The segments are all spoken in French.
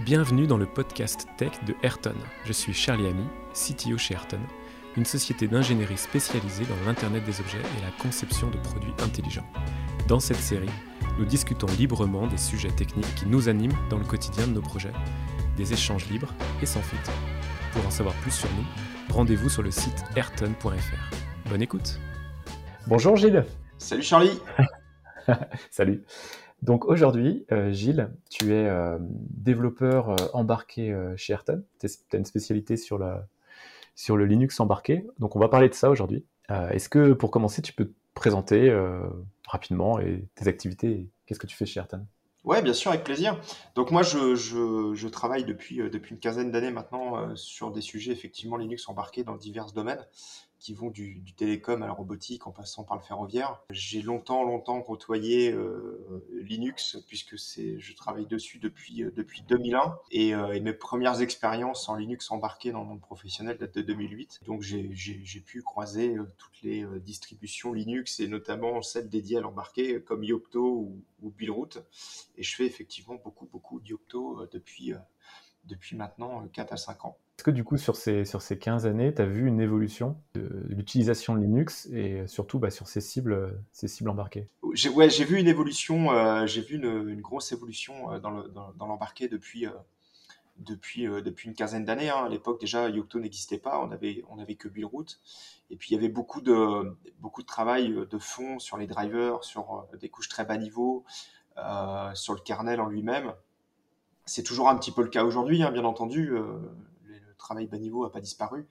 Bienvenue dans le podcast tech de Ayrton. Je suis Charlie Ami, CTO chez Ayrton, une société d'ingénierie spécialisée dans l'Internet des objets et la conception de produits intelligents. Dans cette série, nous discutons librement des sujets techniques qui nous animent dans le quotidien de nos projets, des échanges libres et sans filtre. Pour en savoir plus sur nous, rendez-vous sur le site ayrton.fr. Bonne écoute Bonjour Gilles Salut Charlie Salut donc aujourd'hui, euh, Gilles, tu es euh, développeur euh, embarqué chez Ayrton. Tu as une spécialité sur, sur le Linux embarqué. Donc on va parler de ça aujourd'hui. Est-ce que pour commencer, tu peux te présenter rapidement et tes activités Qu'est-ce que tu fais chez Ayrton? Ouais, bien sûr, avec plaisir. Donc moi, je, je, je travaille depuis, depuis une quinzaine d'années maintenant sur des sujets effectivement Linux embarqués dans divers domaines qui vont du, télécom à la robotique en passant par le ferroviaire. J'ai longtemps, longtemps côtoyé euh, Linux puisque je travaille dessus depuis euh, depuis 2001 et, euh, et, mes premières expériences en Linux embarqué dans le monde professionnel datent de 2008. Donc j'ai, j'ai, pu croiser toutes les distributions Linux et notamment celles dédiées à l'embarqué comme Yocto ou, ou. Et je fais effectivement beaucoup beaucoup d'Yocto depuis depuis maintenant 4 à 5 ans. Est-ce que du coup, sur ces, sur ces 15 années, tu as vu une évolution de, l'utilisation de Linux et surtout bah, sur ces cibles, ces cibles embarquées? J'ai, Ouais, j'ai vu une évolution, euh, j'ai vu une, une, grosse évolution euh, dans, le, dans, dans l'embarqué depuis, euh, depuis, euh, depuis une quinzaine d'années. Hein. À l'époque, déjà, Yocto n'existait pas, on avait, on avait que Billroot. Et puis, il y avait beaucoup de, beaucoup de travail de fond sur les drivers, sur des couches très bas niveau, sur le kernel en lui-même. C'est toujours un petit peu le cas aujourd'hui, hein, bien entendu travail bas niveau n'a pas disparu.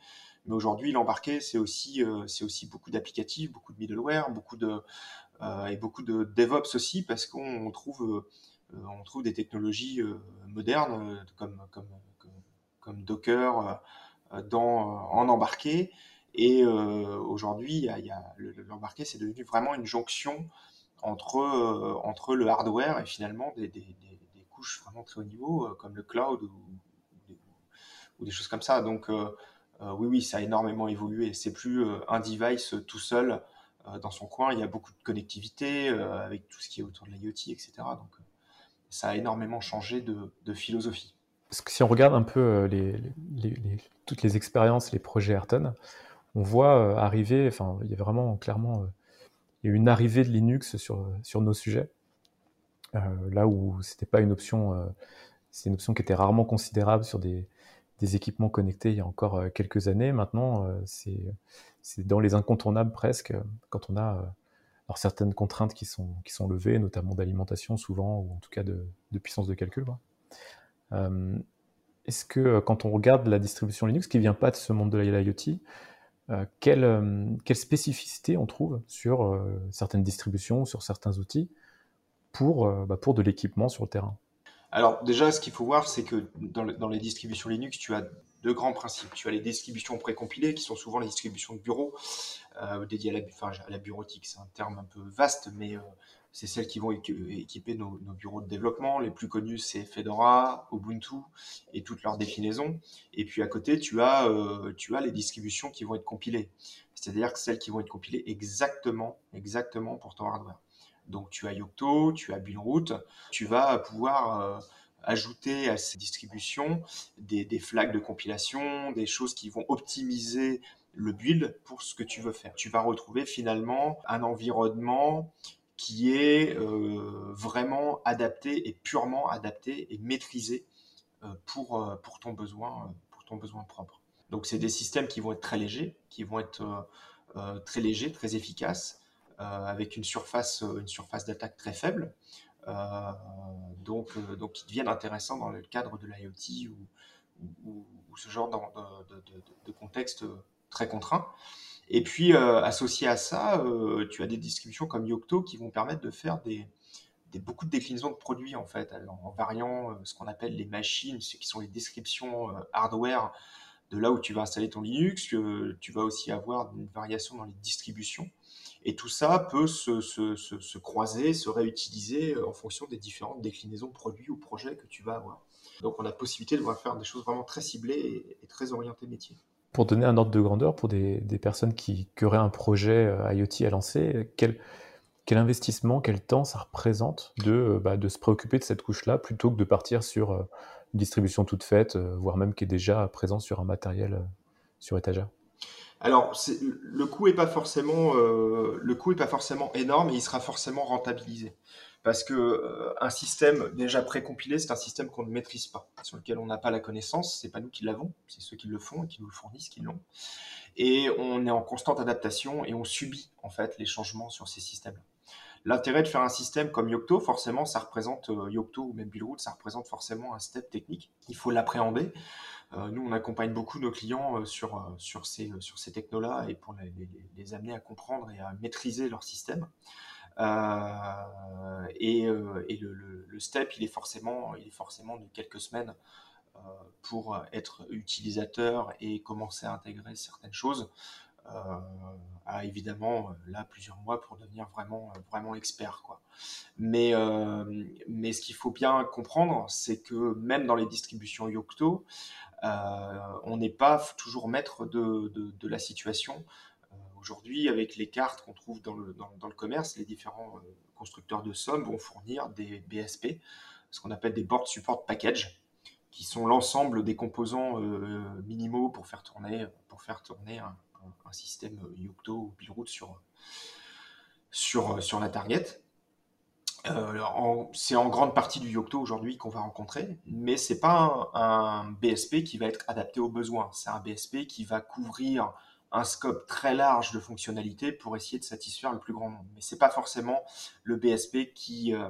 Mais aujourd'hui, l'embarqué, c'est aussi, euh, c'est aussi beaucoup d'applicatifs, beaucoup de middleware, beaucoup de, euh, et beaucoup de DevOps aussi, parce qu'on trouve, euh, des technologies modernes comme, Docker en embarqué. Et aujourd'hui, l'embarqué, c'est devenu vraiment une jonction entre, le hardware et finalement des vraiment très haut niveau, comme le cloud ou, des choses comme ça. Donc euh, euh, oui, oui, ça a énormément évolué. C'est plus euh, un device tout seul dans son coin. Il y a beaucoup de connectivité avec tout ce qui est autour de l'IoT, etc. Donc ça a énormément changé de, philosophie. Parce que si on regarde un peu les, les, toutes les expériences, les projets Ayrton, on voit arriver, enfin, il y a vraiment clairement une arrivée de Linux sur, sur nos sujets, euh, là où c'était pas une option, euh, c'est une option qui était rarement considérable sur des, équipements connectés il y a encore euh, quelques années. Maintenant, euh, c'est dans les incontournables presque, quand on a euh, certaines contraintes qui sont, levées, notamment d'alimentation souvent, ou en tout cas de, puissance de calcul. Euh, Est-ce que quand on regarde la distribution Linux, qui vient pas de ce monde de l'IoT, euh, quelle, euh, quelle, spécificité on trouve sur euh, certaines distributions, sur certains outils, pour, bah, pour de l'équipement sur le terrain alors déjà, ce qu'il faut voir, c'est que dans, les distributions Linux, tu as deux grands principes. Tu as les distributions précompilées, qui sont souvent les distributions de bureau, euh, dédiées à la, bureautique. C'est un terme un peu vaste, mais euh, c'est celles qui vont équiper nos, bureaux de développement. Les plus connus, c'est Fedora, Ubuntu et toutes leurs déclinaisons. Et puis à côté, tu as, euh, les distributions qui vont être compilées. C'est-à-dire celles qui vont être compilées exactement, exactement pour ton hardware. Donc tu as Yocto, tu as Billroot, tu vas pouvoir euh, ajouter à ces distributions des, flags de compilation, des choses qui vont optimiser le build pour ce que tu veux faire. Tu vas retrouver finalement un environnement qui est euh, vraiment adapté et purement adapté et maîtrisé euh, pour, pour, ton besoin, pour ton besoin propre. Donc c'est des systèmes qui vont être très légers, qui vont être très légers, très efficaces, avec une surface, euh, une surface d'attaque très faible. Euh, donc, donc, qui deviennent intéressants dans le cadre de l'IoT ou, ce genre de, contexte très contraint. Et puis, euh, associé à ça, euh, tu as des distributions comme Yocto qui vont permettre de faire des, beaucoup de déclinaisons de produits en fait, en variant euh, ce qu'on appelle les machines, ce qui sont les descriptions hardware de là où tu vas installer ton Linux. tu vas aussi avoir une variation dans les distributions. Et tout ça peut se, se, se, se, croiser, se réutiliser euh, en fonction des différentes déclinaisons produits ou projets que tu vas avoir. Donc on a la possibilité de faire des choses vraiment très ciblées et, très orientées métier. Pour donner un ordre de grandeur pour des, personnes qui, qui, auraient un projet euh, IoT à lancer, quel, investissement, quel temps ça représente de, bah, de se préoccuper de cette couche-là plutôt que de partir sur distribution toute faite, voire même qui est déjà présente sur un matériel sur étagère alors, le coût n'est pas forcément coût est pas forcément énorme et il sera forcément rentabilisé parce que euh, un système déjà précompilé, c'est un système qu'on ne maîtrise pas, sur lequel on n'a pas la connaissance. C'est pas nous qui l'avons, c'est ceux qui le font et qui nous le fournissent qui l'ont. Et on est en constante adaptation et on subit en fait les changements sur ces systèmes. L'intérêt de faire un système comme Yocto, forcément, ça représente euh, Yocto ou même Buildroot, ça représente forcément un step technique. Il faut l'appréhender. Euh, nous, on accompagne beaucoup nos clients sur, sur ces, sur ces technos-là et pour les, amener à comprendre et à maîtriser leur système. Euh, et, euh, le, step, il est forcément, de quelques semaines euh, pour être utilisateur et commencer à intégrer certaines choses. Euh, à évidemment là plusieurs mois pour devenir vraiment vraiment expert quoi. Mais euh, mais ce qu'il faut bien comprendre, c'est que même dans les distributions Yocto, euh, on n'est pas toujours maître de, la situation. Aujourd'hui, avec les cartes qu'on trouve dans le, commerce, les différents euh, constructeurs de sommes vont fournir des BSP, ce qu'on appelle des Board Support Package, qui sont l'ensemble des composants euh, minimaux pour faire tourner un, système Yocto ou Buildroot sur, sur, sur la target. Euh, c'est en grande partie du Yocto aujourd'hui qu'on va rencontrer, mais c'est pas un, un, BSP qui va être adapté aux besoins. C'est un BSP qui va couvrir un scope très large de fonctionnalités pour essayer de satisfaire le plus grand nombre. Mais c'est pas forcément le BSP qui, euh,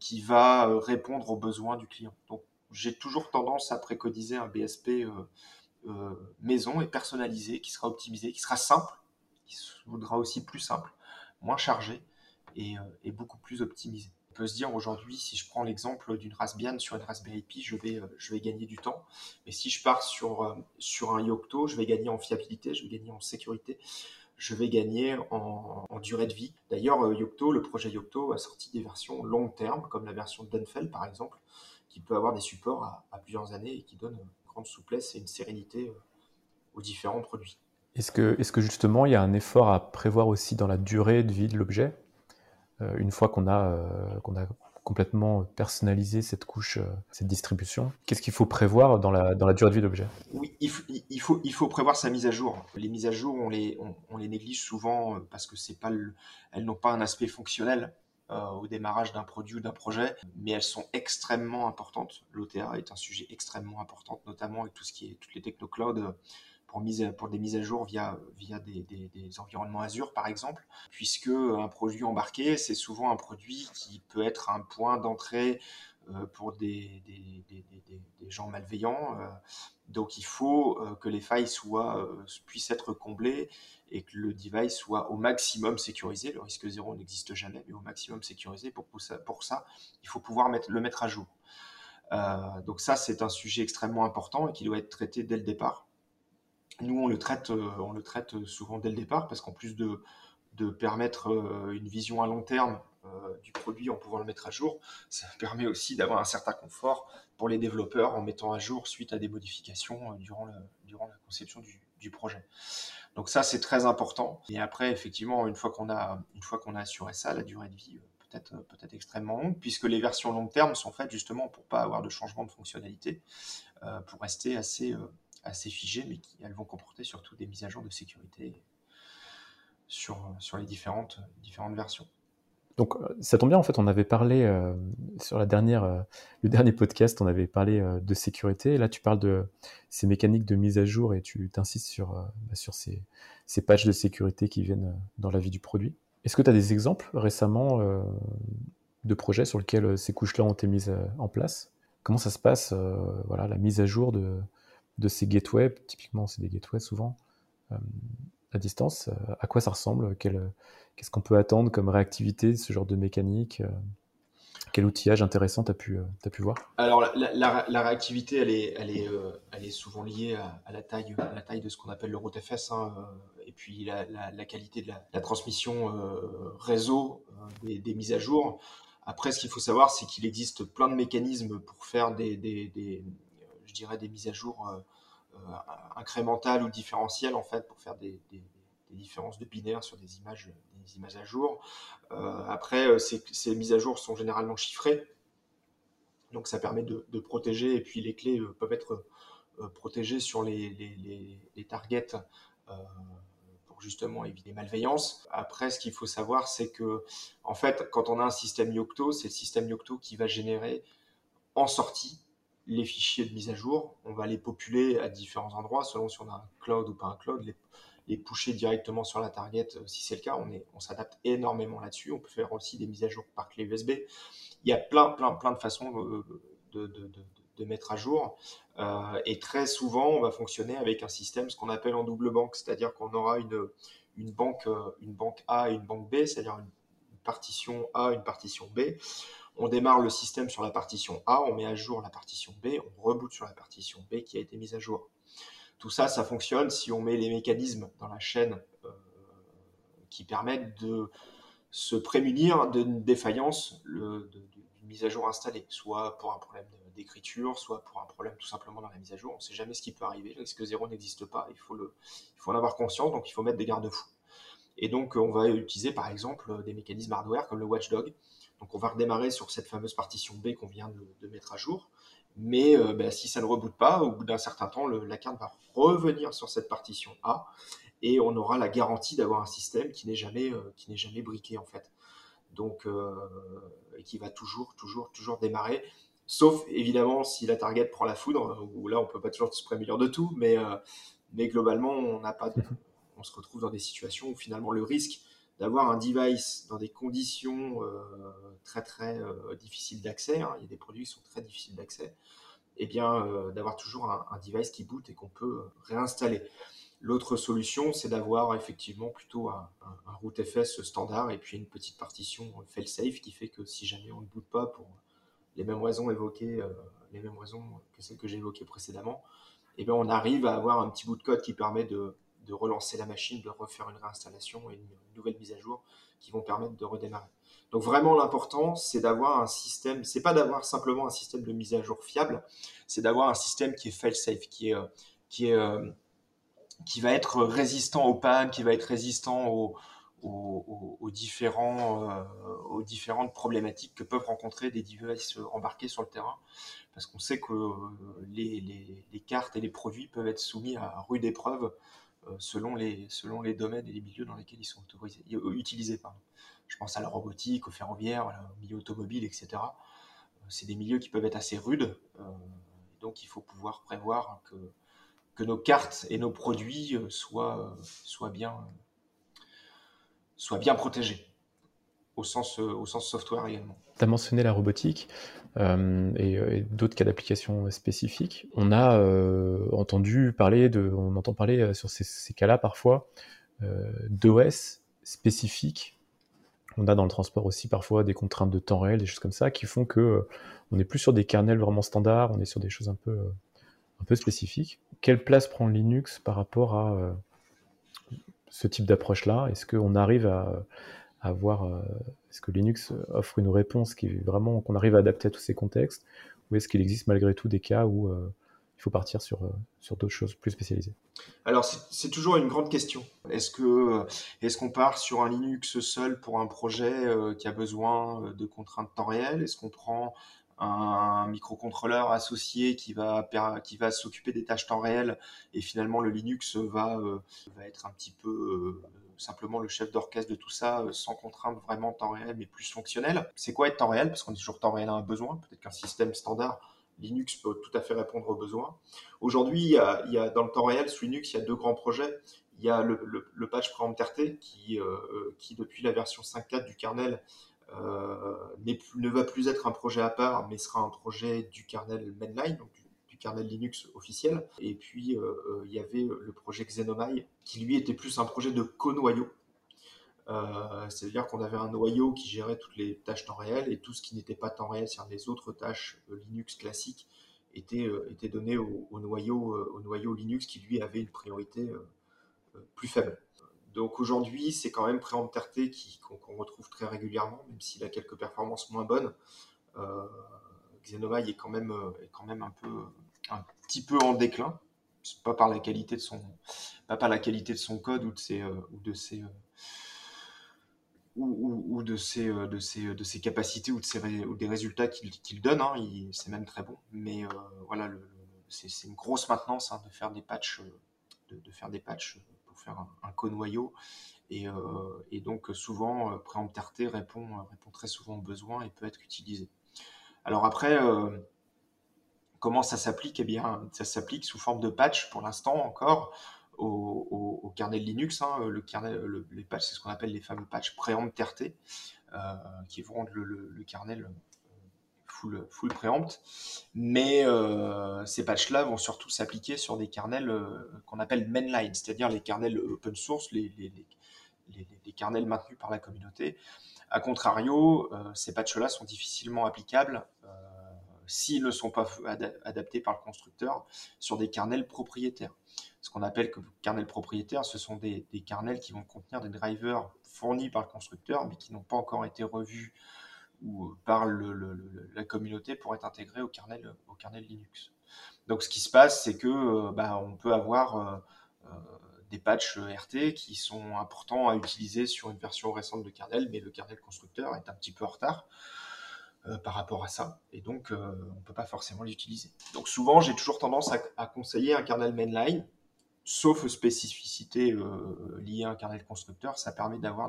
qui va euh, répondre aux besoins du client. Donc j'ai toujours tendance à préconiser un BSP maison et personnalisé, qui sera optimisé, qui sera simple, qui voudra aussi plus simple, moins chargé et, et beaucoup plus optimisé peut se dire aujourd'hui, si je prends l'exemple d'une Raspbian sur une Raspberry Pi, je vais, euh, gagner du temps. Mais si je pars sur, euh, un Yocto, je vais gagner en fiabilité, je vais gagner en sécurité, je vais gagner en, durée de vie. D'ailleurs, euh, Yocto, le projet Yocto a sorti des versions long terme, comme la version Denfeld par exemple, qui peut avoir des supports à, plusieurs années et qui donne grande souplesse et une sérénité aux différents produits. Est-ce que, est que justement il y a un effort à prévoir aussi dans la durée de vie de l'objet euh, une fois qu'on a, euh, a complètement personnalisé cette couche, euh, cette distribution? Qu'est-ce qu'il faut prévoir dans la, dans la durée de vie de l'objet? Oui, il faut, il, faut, il faut prévoir sa mise à jour. Les mises à jour, on les, on, les néglige souvent parce que pas elles n'ont pas un aspect fonctionnel. Au démarrage d'un produit ou d'un projet, mais elles sont extrêmement importantes. L'OTA est un sujet extrêmement important, notamment avec tout ce qui est toutes les techno-cloud pour, des mises à jour via, des, environnements Azure, par exemple, puisque un produit embarqué, c'est souvent un produit qui peut être un point d'entrée euh, pour des, gens malveillants. Euh. donc il faut euh, que les failles soient, puissent être comblées et que le device soit au maximum sécurisé. Le risque zéro n'existe jamais, mais au maximum sécurisé. Pour, ça, il faut pouvoir le mettre à jour. donc ça, c'est un sujet extrêmement important et qui doit être traité dès le départ. Nous, on le traite, euh, traite souvent dès le départ parce qu'en plus de, permettre euh, une vision à long terme euh, du produit en pouvant le mettre à jour, ça permet aussi d'avoir un certain confort pour les développeurs en mettant à jour suite à des modifications durant, la conception du, projet. Donc ça, c'est très important. Et après, effectivement, une fois qu'on a, assuré ça, la durée de vie peut être, extrêmement longue, puisque les versions long terme sont faites justement pour pas avoir de changement de fonctionnalité, euh, pour rester assez, assez figées, mais qui elles vont comporter surtout des mises à jour de sécurité sur, sur les différentes, différentes versions. Donc ça tombe bien, en fait, on avait parlé euh, sur la dernière, euh, le dernier podcast, on avait parlé euh, de sécurité. là, tu parles de ces mécaniques de mise à jour et tu t'insistes sur, bah, sur ces, ces patchs de sécurité qui viennent dans la vie du produit. Est-ce que tu as des exemples récemment de projets sur lesquels ces couches-là ont été mises en place? Comment ça se passe, voilà, la mise à jour de, de ces gateways, typiquement c'est des gateways souvent, euh, à distance, euh, à quoi ça ressemble Qu'est-ce qu'on peut attendre comme réactivité de ce genre de mécanique euh, quel outillage intéressant tu as, as pu voir? Alors, la, réactivité, elle est, elle est, elle est souvent liée à, la, taille, la taille de ce qu'on appelle le route FS, hein, et puis la, qualité de la, transmission réseau des, mises à jour. Après, ce qu'il faut savoir, c'est qu'il existe plein de mécanismes pour faire des, je dirais, des mises à jour euh, euh, incrémentales ou différentielles, en fait, pour faire des, différences de binaires sur des images, des images à jour. après, ces, mises à jour sont généralement chiffrées, donc ça permet de, protéger, et puis les clés peuvent être protégées sur les, les, les targets justement éviter malveillance. Après, ce qu'il faut savoir, c'est que, en fait, quand on a un système Yocto, c'est le système Yocto qui va générer en sortie les fichiers de mise à jour. On va les populer à différents endroits, selon si on a un cloud ou pas un cloud, les, les pusher directement sur la target euh, si c'est le cas. On, s'adapte énormément là-dessus. On peut faire aussi des mises à jour par clé USB. Il y a plein, plein, plein de façons de, de, mettre à jour. Euh, et très souvent, on va fonctionner avec un système, ce qu'on appelle en double banque, c'est-à-dire qu'on aura une, euh, une banque A et une banque B, c'est-à-dire une, partition A, une partition B. On démarre le système sur la partition A, on met à jour la partition B, on reboot sur la partition B qui a été mise à jour. Tout ça, ça fonctionne si on met les mécanismes dans la chaîne euh, qui permettent de se prémunir d'une défaillance d'une mise à jour installée, soit pour un problème d'écriture, soit pour un problème tout simplement dans la mise à jour. On ne sait jamais ce qui peut arriver. Le risque zéro n'existe pas. Il faut, le, il faut en avoir conscience, donc il faut mettre des garde-fous. Et donc, on va utiliser par exemple des mécanismes hardware comme le Watchdog. Donc, on va redémarrer sur cette fameuse partition B qu'on vient de, mettre à jour. Mais euh, ben, si ça ne reboot pas, au bout d'un certain temps, la carte va revenir sur cette partition A et on aura la garantie d'avoir un système qui n'est jamais, euh, qui n'est jamais briqué en fait. Donc, euh, et qui va toujours, toujours, toujours démarrer. Sauf évidemment si la target prend la foudre, où là on peut pas toujours se prémunir de tout, mais, mais globalement on n'a pas, on se retrouve dans des situations où finalement le risque d'avoir un device dans des conditions euh, très très euh, difficiles d'accès, hein, il y a des produits qui sont très difficiles d'accès, et eh bien d'avoir toujours un, device qui boot et qu'on peut réinstaller. L'autre solution, c'est d'avoir effectivement plutôt un, un, standard et puis une petite partition fail-safe qui fait que si jamais on ne boot pas pour les mêmes raisons évoquées, euh, les mêmes raisons que celles que j'ai évoquées précédemment, eh bien on arrive à avoir un petit bout de code qui permet de, de relancer la machine, de refaire une réinstallation et une, nouvelle mise à jour qui vont permettre de redémarrer. Donc vraiment l'important, c'est d'avoir un système, c'est pas d'avoir simplement un système de mise à jour fiable, c'est d'avoir un système qui est fail-safe, euh, euh, qui va être résistant aux pannes, qui va être résistant aux, aux, différents, euh, aux différentes problématiques que peuvent rencontrer des devices embarqués sur le terrain. Parce qu'on sait que euh, les, les, cartes et les produits peuvent être soumis à rude épreuve selon, les, selon les domaines et les milieux dans lesquels ils sont autorisés, utilisés. Je pense à la robotique, au ferroviaire, au milieu automobile, etc. C'est des milieux qui peuvent être assez rudes. donc il faut pouvoir prévoir que, que nos cartes et nos produits soient, soient bien soit bien protégé, euh, au sens software également. Tu as mentionné la robotique euh, et, d'autres cas d'application spécifiques. On a euh, entendu parler de, on entend parler sur ces, cas-là parfois d'OS spécifiques. On a dans le transport aussi parfois des contraintes de temps réel, des choses comme ça, qui font que on n'est plus sur des kernels vraiment standards, on est sur des choses un peu, un peu spécifiques. Quelle place prend Linux par rapport à ce type d'approche-là? Est-ce qu'on arrive à, avoir, euh, est-ce que Linux offre une réponse qui vraiment qu'on arrive à adapter à tous ces contextes, ou est-ce qu'il existe malgré tout des cas où euh, il faut partir sur, euh, sur d'autres choses plus spécialisées? Alors c'est toujours une grande question. Est-ce que est-ce qu'on part sur un Linux seul pour un projet qui a besoin de contraintes temps réel Est-ce qu'on prend un microcontrôleur associé qui va, qui va s'occuper des tâches temps réel et finalement le Linux va, va être un petit peu simplement le chef d'orchestre de tout ça euh, sans contrainte vraiment temps réel mais plus fonctionnel. C'est quoi être temps réel? Parce qu'on est toujours temps réel à un besoin. Peut-être qu'un système standard Linux peut tout à fait répondre aux besoins. Aujourd'hui, il, y a dans le temps réel sous Linux, il y a deux grands projets. Il y a le, le, patch préempterté qui, qui, depuis la version 5.4 du kernel, euh, ne va plus être un projet à part, mais sera un projet du kernel mainline, kernel Linux officiel. Et puis, euh, euh, il y avait le projet Xenomai, qui lui était plus un projet de co-noyau. C'est-à-dire qu'on avait un noyau qui gérait toutes les tâches temps réel et tout ce qui n'était pas temps réel, c'est-à-dire les autres tâches Linux classiques, étaient données au, noyau, au noyau Linux qui lui avait une priorité plus faible. Donc aujourd'hui, c'est quand même Préempterté qu'on retrouve très régulièrement, même s'il a quelques performances moins bonnes. Euh, Xenomai est quand même, euh, est quand même un, peu, un petit peu en déclin. Pas par la qualité de son, pas par la qualité de son code ou de ses, ou de ses ou, de, ses, de, ses, de ses capacités ou, de ses, ou des résultats qu'il donne. Hein, c'est même très bon. Mais voilà, c'est une grosse maintenance hein, de faire des patchs, de, faire des patchs pour faire un, un co-noyau. Et, donc souvent, Preempt RT répond, répond très souvent aux besoins et peut être utilisé. Alors après, comment ça s'applique Eh bien, ça s'applique sous forme de patch pour l'instant encore au, kernel Linux. Hein. Les patchs, c'est ce qu'on appelle les fameux patchs préempt RT, euh, qui vont rendre le, kernel euh, full, full préempt. Mais euh, ces patchs-là vont surtout s'appliquer sur des kernels qu'on appelle mainline, c'est-à-dire les kernels open source, les, les, les, les, kernels maintenus par la communauté. A contrario, ces patchs-là sont difficilement applicables s'ils ne sont pas adaptés par le constructeur sur des kernels propriétaires. Ce qu'on appelle que kernels propriétaires, ce sont des, kernels qui vont contenir des drivers fournis par le constructeur, mais qui n'ont pas encore été revus ou par la communauté pour être intégrés au kernel, Linux. Donc ce qui se passe, c'est que euh, bah, on peut avoir euh, euh, des patchs RT qui sont importants à utiliser sur une version récente de kernel, mais le kernel constructeur est un petit peu en retard. Euh, par rapport à ça. Et donc, euh, on ne peut pas forcément l'utiliser. Donc, souvent, j'ai toujours tendance à, conseiller un kernel mainline, sauf spécificité euh, liée à un kernel constructeur. Ça permet d'avoir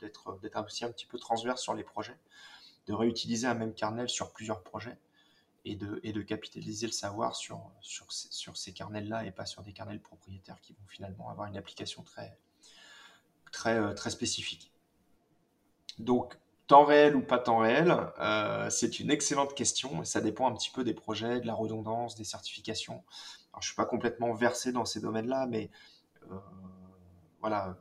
d'être aussi un petit peu transverse sur les projets, de réutiliser un même kernel sur plusieurs projets et de, et de capitaliser le savoir sur, sur, sur ces kernels-là et pas sur des kernels propriétaires qui vont finalement avoir une application très, très, très spécifique. Donc, Temps réel ou pas temps réel, euh, c'est une excellente question et ça dépend un petit peu des projets, de la redondance, des certifications. Alors, je suis pas complètement versé dans ces domaines-là, mais euh, voilà,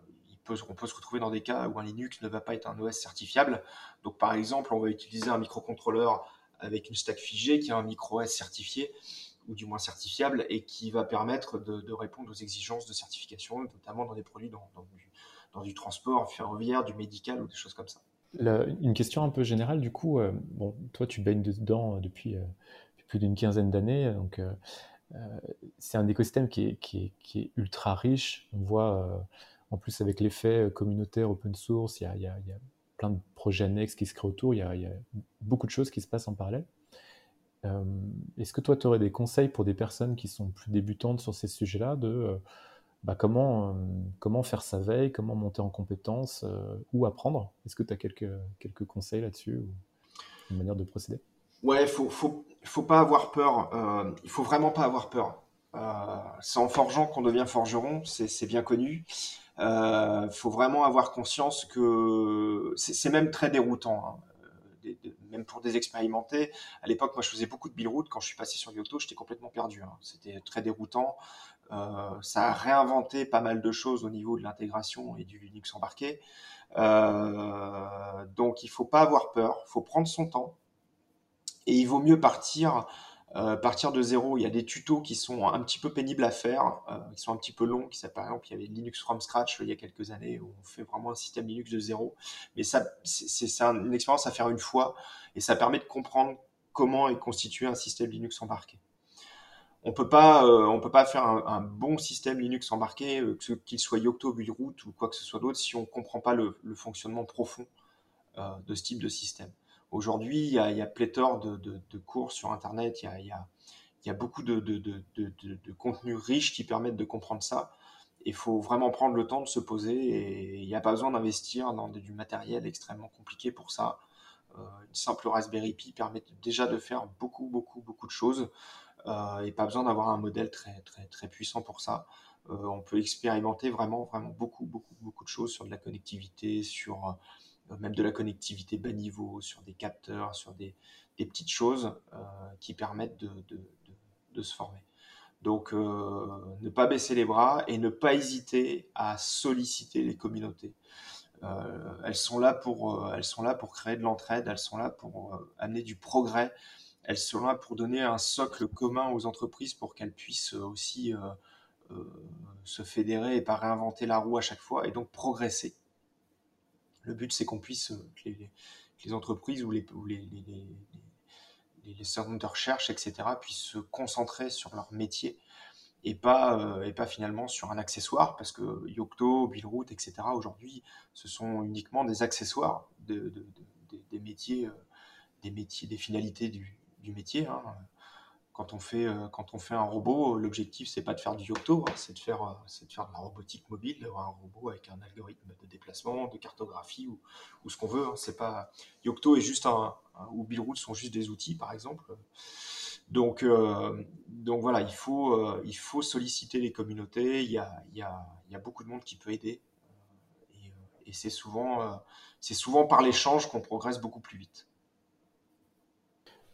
on peut se retrouver dans des cas où un Linux ne va pas être un OS certifiable. Donc, par exemple, on va utiliser un microcontrôleur avec une stack figée qui a un micro OS certifié ou du moins certifiable et qui va permettre de, répondre aux exigences de certification, notamment dans des produits dans, du, dans du transport ferroviaire, du médical ou des choses comme ça une question un peu générale, du coup, euh, bon, toi tu baignes dedans depuis, euh, plus d'une quinzaine d'années, donc euh, c'est un écosystème qui est, ultra riche. On voit en plus avec l'effet communautaire open source, il y, a, plein de projets annexes qui se créent autour, il y y a beaucoup de choses qui se passent en parallèle. Est-ce que toi tu aurais des conseils pour des personnes qui sont plus débutantes sur ces sujets-là de bah, comment, euh, comment faire sa veille, comment monter en compétences, euh, ou apprendre? Est-ce que tu as quelques, conseils là-dessus ou une manière de procéder? Ouais, il faut, faut, faut, pas avoir peur. Euh, il faut vraiment pas avoir peur. Euh, c'est en forgeant qu'on devient forgeron, c'est bien connu. Il faut vraiment avoir conscience que c'est même très déroutant. Hein. Même pour des expérimentés. À l'époque, moi, je faisais beaucoup de build route. Quand je suis passé sur Yocto, j'étais complètement perdu. Hein. C'était très déroutant. Euh, ça a réinventé pas mal de choses au niveau de l'intégration et du Linux embarqué. Euh, donc il faut pas avoir peur, il faut prendre son temps et il vaut mieux partir euh, partir de zéro. Il y a des tutos qui sont un petit peu pénibles à faire, qui sont un petit peu longs. Qui, par exemple, il y avait Linux from scratch il y a quelques années où on fait vraiment un système Linux de zéro. Mais ça, c'est une expérience à faire une fois et ça permet de comprendre comment est constitué un système Linux embarqué on peut euh, peut pas faire un, bon système Linux embarqué, euh, qu'il soit Yocto, Buildroot ou quoi que ce soit d'autre, si on comprend pas le, fonctionnement profond euh, de ce type de système. Aujourd'hui, il y a, pléthore de, cours sur Internet, il y a, beaucoup de, contenus riches qui permettent de comprendre ça. Il faut vraiment prendre le temps de se poser et il n'y a pas besoin d'investir dans du matériel extrêmement compliqué pour ça. une simple Raspberry Pi permet déjà de faire beaucoup, beaucoup, beaucoup de choses. Euh, et pas besoin d'avoir un modèle très, très, très puissant pour ça. Euh, on peut expérimenter vraiment, vraiment beaucoup, beaucoup, beaucoup de choses sur de la connectivité, sur euh, même de la connectivité bas niveau, sur des capteurs, sur des, petites choses qui permettent de, se former. Donc, ne pas baisser les bras et ne pas hésiter à solliciter les communautés. Euh, elles sont là pour, elles sont là pour créer de l'entraide, elles sont là pour amener du progrès elles sont là pour donner un socle commun aux entreprises pour qu'elles puissent aussi euh, euh, se fédérer et pas réinventer la roue à chaque fois et donc progresser. Le but, c'est qu'on puisse, euh, que les, entreprises ou les, les, centres de recherche, etc., puissent se concentrer sur leur métier et pas, et pas finalement sur un accessoire, parce que Yocto, Billroot, etc., aujourd'hui, ce sont uniquement des accessoires de, des métiers, des métiers, des finalités du, du métier. Hein quand on fait, euh, quand on fait un robot, l'objectif c'est pas de faire du Yocto, hein, c'est de faire, euh, c'est de faire de la robotique mobile, d'avoir un robot avec un algorithme de déplacement, de cartographie ou, ce qu'on veut. Hein. c'est pas Yocto est juste un, ou Billroot sont juste des outils par exemple. Donc, euh, donc voilà, il faut, il faut solliciter les communautés. Il y a, il y a, il y a beaucoup de monde qui peut aider. et, et c'est souvent, c'est souvent par l'échange qu'on progresse beaucoup plus vite.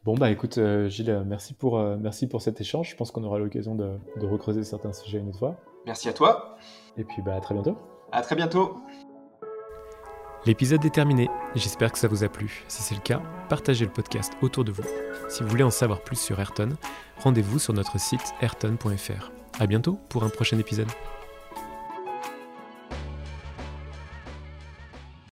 Bon, bah écoute, euh, Gilles, merci pour, euh, merci pour cet échange. Je pense qu'on aura l'occasion de, de, recreuser certains sujets une autre fois. Merci à toi. Et puis, bah, à très bientôt. À très bientôt. L'épisode est terminé. J'espère que ça vous a plu. Si c'est le cas, partagez le podcast autour de vous. Si vous voulez en savoir plus sur Ayrton, rendez-vous sur notre site ayrton.fr. À bientôt pour un prochain épisode.